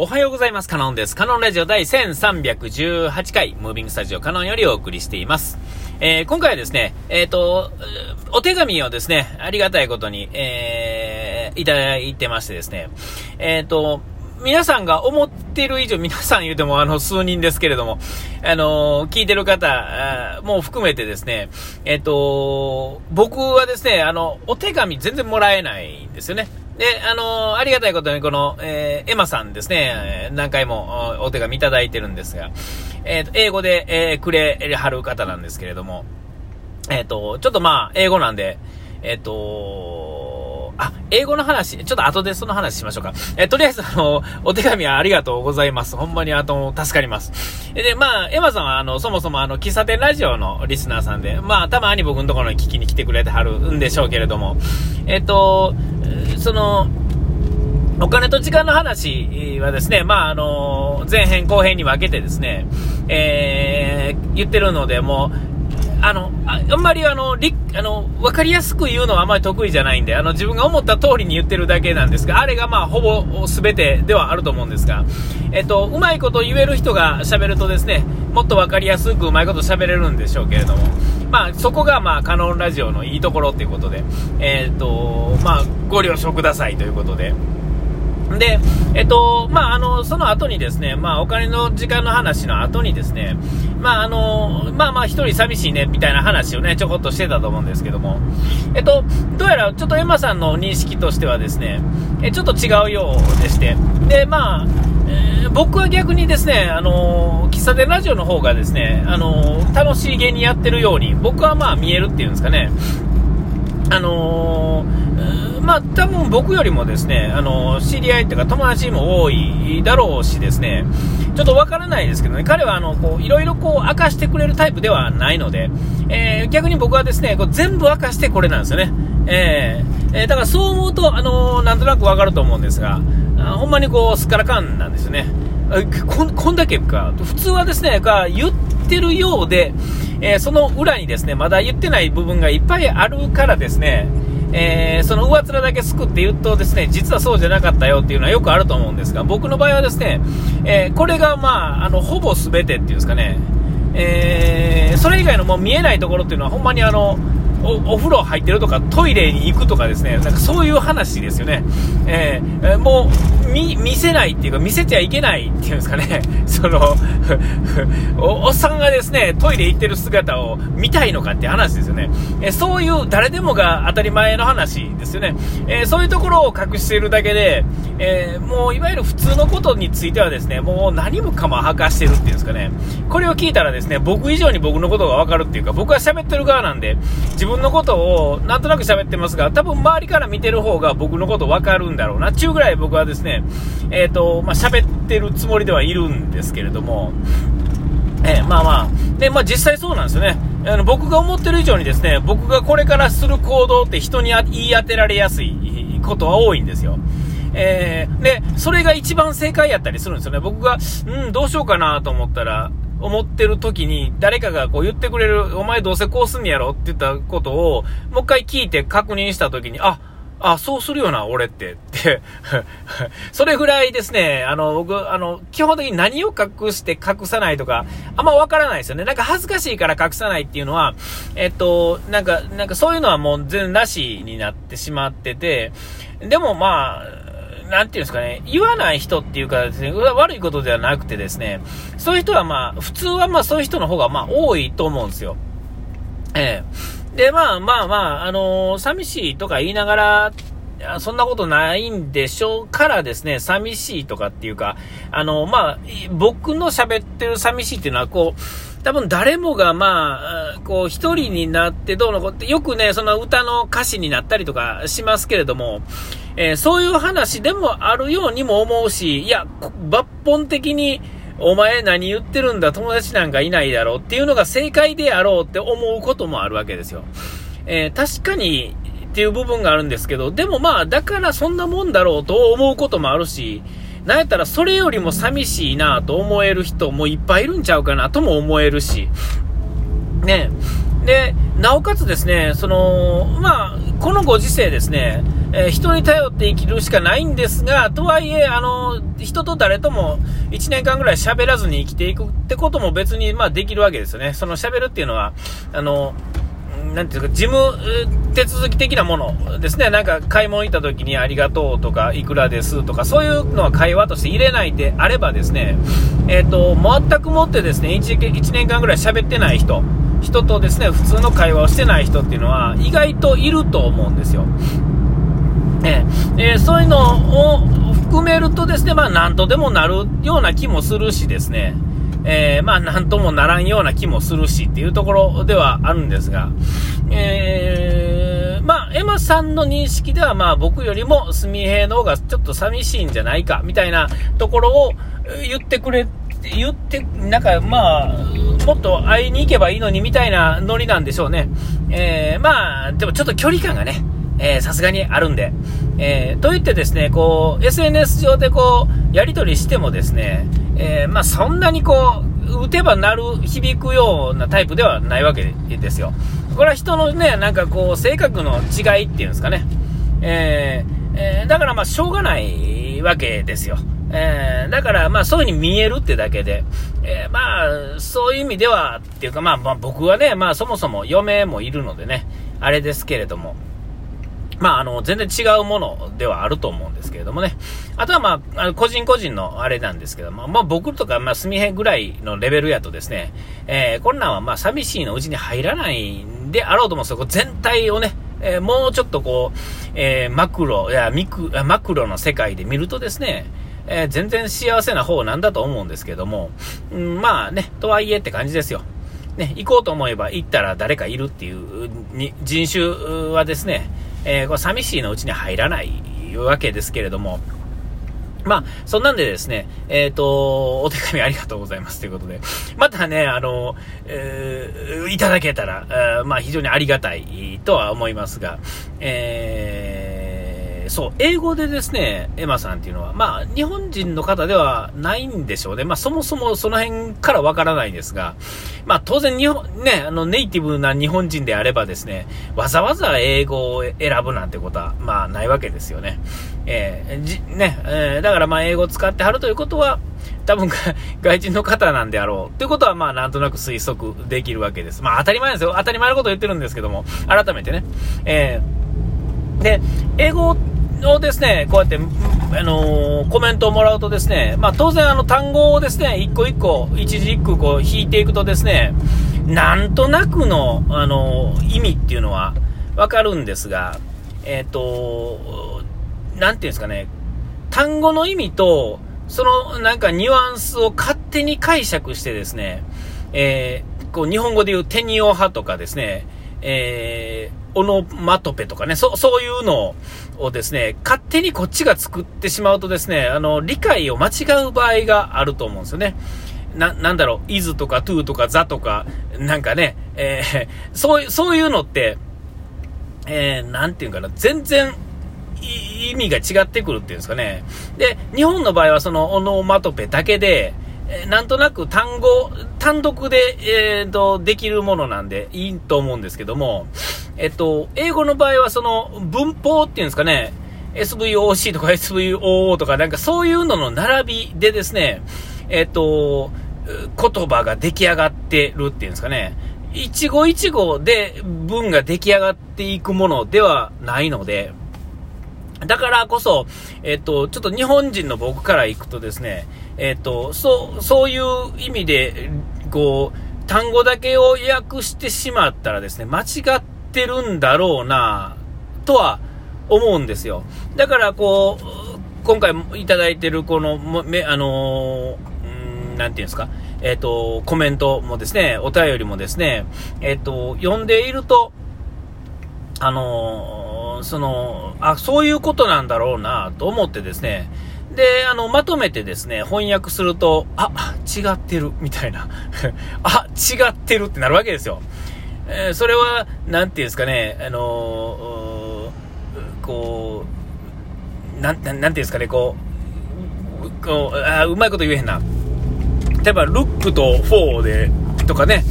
おはようございます。カノンです。カノンラジオ第1318回、ムービングスタジオカノンよりお送りしています。えー、今回はですね、えっ、ー、と、お手紙をですね、ありがたいことに、えー、いただいてましてですね、えっ、ー、と、皆さんが思ってる以上、皆さん言うてもあの数人ですけれども、あの聞いてる方もう含めてですね、えっ、と、僕はですね、あの、お手紙全然もらえないんですよね。で、あのー、ありがたいことに、この、えー、エマさんですね、何回もお手紙いただいてるんですが、えっ、ー、と、英語で、えー、くれはる方なんですけれども、えっ、ー、と、ちょっとまあ、英語なんで、えっ、と、あ、英語の話、ちょっと後でその話しましょうか。えとりあえず、あの、お手紙はありがとうございます。ほんまに、あの、助かります。で、まあ、エマさんは、あの、そもそも、あの、喫茶店ラジオのリスナーさんで、まあ、たまに僕のところに聞きに来てくれてはるんでしょうけれども、えっ、と、その、お金と時間の話はですね、まあ、あの、前編後編に分けてですね、えー、言ってるので、もう、あの、あんまりあの、り、あの、わかりやすく言うのはあまり得意じゃないんで、あの、自分が思った通りに言ってるだけなんですが、あれがまあ、ほぼ全てではあると思うんですが、えっと、うまいこと言える人が喋るとですね、もっとわかりやすくうまいこと喋れるんでしょうけれども、まあ、そこがまあ、カノンラジオのいいところっていうことで、えっと、まあ、ご了承くださいということで、で、えっと、まあ、あの、その後にですね、まあ、お金の時間の話の後にですね、まあ、あの、まあまあ、一人寂しいね、みたいな話をね、ちょこっとしてたと思うんですけども、えっと、どうやら、ちょっとエマさんの認識としてはですね、え、ちょっと違うようでして、で、まあ、えー、僕は逆にですね、あの喫茶店ラジオの方がですね、あの楽しい芸にやってるように、僕はまあ見えるっていうんですかね、あのー、まあ、多分僕よりもですね、あの、知り合いっていうか友達も多いだろうしですね、ちょっとわからないですけどね、彼はあの、こう、いろいろこう、明かしてくれるタイプではないので、えー、逆に僕はですね、こう全部明かしてこれなんですよね。えー、えー、だからそう思うと、あのなんとなくわかると思うんですが、あほんまにこう、すっからかんなんですよね。こんこんだけか、普通はですね、が言ってるようで、え、その裏にですね、まだ言ってない部分がいっぱいあるからですね、えー、その上面だけすくって言うとですね、実はそうじゃなかったよっていうのはよくあると思うんですが、僕の場合はですね、えー、これがまあ、あの、ほぼ全てっていうんですかね、えそれ以外のもう見えないところっていうのはほんまにあの、お風呂入ってるとかトイレに行くとかですね。なんかそういう話ですよね、えー、もう見せないっていうか見せちゃいけないっていうんですかね。その おおっさんがですねトイレ行ってる姿を見たいのかって話ですよね、えー、そういう誰でもが当たり前の話ですよね、えー、そういうところを隠しているだけで、えもういわゆる普通のことについてはですねもう何もかも明かしてるっていうんですかね。これを聞いたらですね僕以上に僕のことが分かるっていうか僕は喋ってる側なんで自分分のことをなんとなく喋ってますが、多分周りから見てる方が僕のこと分かるんだろうな、ちゅうぐらい僕はですね、えっ、ー、と、まあ、喋ってるつもりではいるんですけれども、えー、まあまあ、で、まあ実際そうなんですよね。あの僕が思ってる以上にですね、僕がこれからする行動って人に言い当てられやすいことは多いんですよ。えー、で、それが一番正解やったりするんですよね。僕が、うん、どうしようかなと思ったら、思ってる時に、誰かがこう言ってくれる、お前どうせこうすんやろ？って言ったことを、もう一回聞いて確認した時に、あ、あ、そうするよな、俺って。って、それぐらいですね、あの、僕、あの、基本的に何を隠して隠さないとか、あんまわからないですよね。なんか恥ずかしいから隠さないっていうのは、えっと、なんか、なんかそういうのはもう全然なしになってしまってて、でもまあ、なんていうんですかね、言わない人っていうかですね、悪いことではなくてですね、そういう人はまあ、普通はまあそういう人の方がまあ多いと思うんですよ。ええで、まあまあまあ、あのー、寂しいとか言いながら、そんなことないんでしょうからですね、寂しいとかっていうか、あの、まあ、僕の喋ってる寂しいっていうのは、こう、多分誰もがまあ、こう、一人になってどうのこうって、よくね、その歌の歌詞になったりとかしますけれども、えー、そういう話でもあるようにも思うし、いや、抜本的に、お前何言ってるんだ、友達なんかいないだろうっていうのが正解であろうって思うこともあるわけですよ。えー、確かにっていう部分があるんですけど、でもまあ、だからそんなもんだろうと思うこともあるし、なんやったらそれよりも寂しいなと思える人もいっぱいいるんちゃうかなとも思えるし、ねで、なおかつですね、その、まあ、このご時世ですね、えー、人に頼って生きるしかないんですが、とはいえ、あの、人と誰とも1年間ぐらい喋らずに生きていくってことも別に、まあ、できるわけですよね。その喋るっていうのは、あの、なんていうか、事務手続き的なものですね。なんか、買い物行った時にありがとうとか、いくらですとか、そういうのは会話として入れないであればですね、えっ、ー、と、全くもってですね1、1年間ぐらい喋ってない人、人とですね、普通の会話をしてない人っていうのは、意外といると思うんですよ。ええー、そういうのを含めるとですね、まあ、なんとでもなるような気もするしですね、えー、まあ、なんともならんような気もするしっていうところではあるんですが、えー、まあ、エマさんの認識では、まあ、僕よりも純平の方がちょっと寂しいんじゃないか、みたいなところを言ってくれ、言って、なんか、まあ、もっと会いに行けばいいのにみたいなノリなんでしょうね。えー、まあ、でもちょっと距離感がね、えさすがにあるんで。えー、と言ってですね、こう、SNS 上でこう、やり取りしてもですね、えー、まあ、そんなにこう、打てば鳴る、響くようなタイプではないわけですよ。これは人のね、なんかこう、性格の違いっていうんですかね。えー、え、だからまあ、しょうがないわけですよ。えー、だから、まあ、そういう風に見えるってだけで、えー、まあ、そういう意味では、っていうか、まあ、まあ、僕はね、まあ、そもそも嫁もいるのでね、あれですけれども、まあ、あの、全然違うものではあると思うんですけれどもね。あとはまあ、個人個人のあれなんですけども、まあ僕とか、まあ、すみへぐらいのレベルやとですね、えー、こんなんはまあ、寂しいのうちに入らないんであろうと思うんですよ。全体をね、えー、もうちょっとこう、えー、マクロ、いや、ミク、マクロの世界で見るとですね、えー、全然幸せな方なんだと思うんですけども、うん、まあね、とはいえって感じですよ。ね、行こうと思えば行ったら誰かいるっていう人種はですね、えー、これ寂しいのうちに入らないわけですけれども、まあ、そんなんでですね、えっ、ー、と、お手紙ありがとうございますということで、またね、あの、えー、いただけたら、えー、まあ、非常にありがたいとは思いますが、えーそう、英語でですね、エマさんっていうのは、まあ、日本人の方ではないんでしょうね。まあ、そもそもその辺からわからないんですが、まあ、当然日本、ね、あの、ネイティブな日本人であればですね、わざわざ英語を選ぶなんてことは、まあ、ないわけですよね。えー、じ、ね、えー、だからまあ、英語使ってはるということは、多分外人の方なんであろう。ということは、まあ、なんとなく推測できるわけです。まあ、当たり前ですよ。当たり前のことを言ってるんですけども、改めてね。えー、で、英語をですね、こうやって、あのー、コメントをもらうとですね、まあ、当然あの単語をですね、一個一個、一字一句こう引いていくとですね、なんとなくの、あのー、意味っていうのはわかるんですが、えっ、ー、と、なんていうんですかね、単語の意味と、そのなんかニュアンスを勝手に解釈してですね、えー、こう日本語で言うテニオ派とかですね、えー、オノマトペとかね、そ、そういうのをですね、勝手にこっちが作ってしまうとですね、あの、理解を間違う場合があると思うんですよね。な、なんだろう、is とか to とか the とか、なんかね、えー、そういう、そういうのって、えー、なんていうかな、全然、意味が違ってくるっていうんですかね。で、日本の場合はそのオノマトペだけで、えなんとなく単語、単独で、えーと、できるものなんでいいと思うんですけども、えっと、英語の場合はその文法っていうんですかね、SVOC とか SVOO とかなんかそういうのの並びでですね、えっと、言葉が出来上がってるっていうんですかね、一語一語で文が出来上がっていくものではないので、だからこそ、えっと、ちょっと日本人の僕から行くとですね、えっと、そう、そういう意味で、こう、単語だけを訳してしまったらですね、間違っててるんだろうな、とは思うんですよ。だからこう、今回いただいてるこの、め、あのー、なんていうんですか、えっ、と、コメントもですね、お便りもですね、えっ、と、読んでいると、あのその、あ、そういうことなんだろうなと思ってですね、で、あの、まとめてですね、翻訳すると、あ、違ってる、みたいな。あ、違ってるってなるわけですよ。えー、それは、なんていうんですかね、あのー、こう、なん、なんていうんですかね、こう、こうあうまいこと言えへんな。例えば、ルックとフォーで、とかね、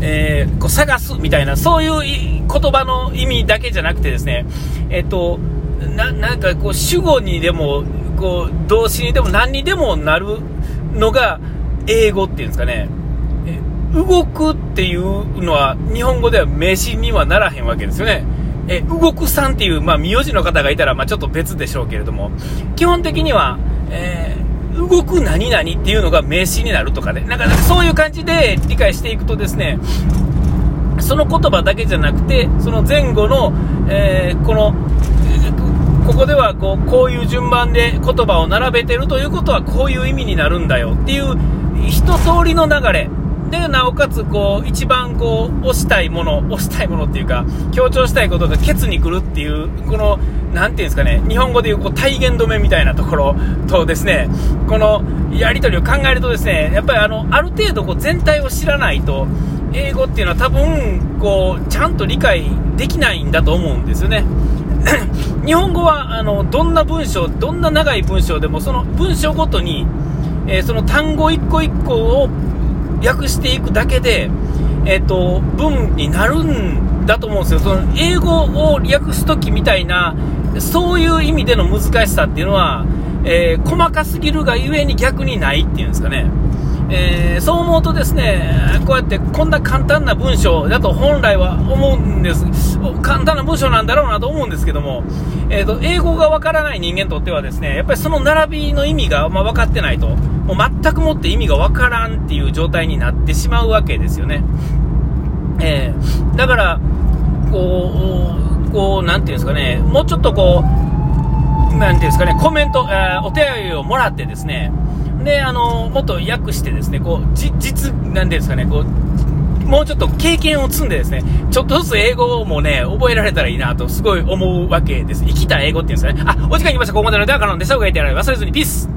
えー、こう探すみたいな、そういう言葉の意味だけじゃなくてですね、えっと、ななんかこう主語にでも、こう動詞にでも何にでもなるのが英語っていうんですかね。動くっていうのは日本語では名詞にはならへんわけですよね。え動くさんっていう、まあ、名字の方がいたら、まあ、ちょっと別でしょうけれども、基本的には、えー、動く何々っていうのが名詞になるとかね、なんかそういう感じで理解していくとですね、その言葉だけじゃなくて、その前後の、えー、この、ここではこうこういう順番で言葉を並べてるということはこういう意味になるんだよっていう一通りの流れで、なおかつ、こう、一番こう、押したいもの、押したいものっていうか、強調したいことがケツに来るっていう、この、なんていうんですかね、日本語でいう、こう、体言止めみたいなところとですね、この、やり取りを考えるとですね、やっぱりあの、ある程度こう、全体を知らないと、英語っていうのは多分、こう、ちゃんと理解できないんだと思うんですよね。日本語は、あの、どんな文章、どんな長い文章でも、その文章ごとに、えー、その単語一個一個を訳していくだけで、えっ、と、文になるんだと思うんですよ。その英語を訳すときみたいな、そういう意味での難しさっていうのは、えー、細かすぎるがゆえに逆にないっていうんですかね。えー、そう思うとですね、こうやってこんな簡単な文章だと本来は思うんです。簡単な文章なんだろうなと思うんですけども、えーと、英語がわからない人間にとってはですね、やっぱりその並びの意味が、まあ、分かってないと、もう全くもって意味がわからんっていう状態になってしまうわけですよね。えー、だから、こう、こう、なんていうんですかね、もうちょっとこう、なんていうんですかね、コメント、えー、お手紙をもらってですね、で、あの、もっと訳してですね、こう、じ、実、なんていうんですかね、こう、もうちょっと経験を積んでですね、ちょっとずつ英語もね、覚えられたらいいなと、すごい思うわけです。生きた英語っていうんですかね。あ、お時間来ました。ここまでのでは、カノンでした。お書いてあら忘れずに、ピース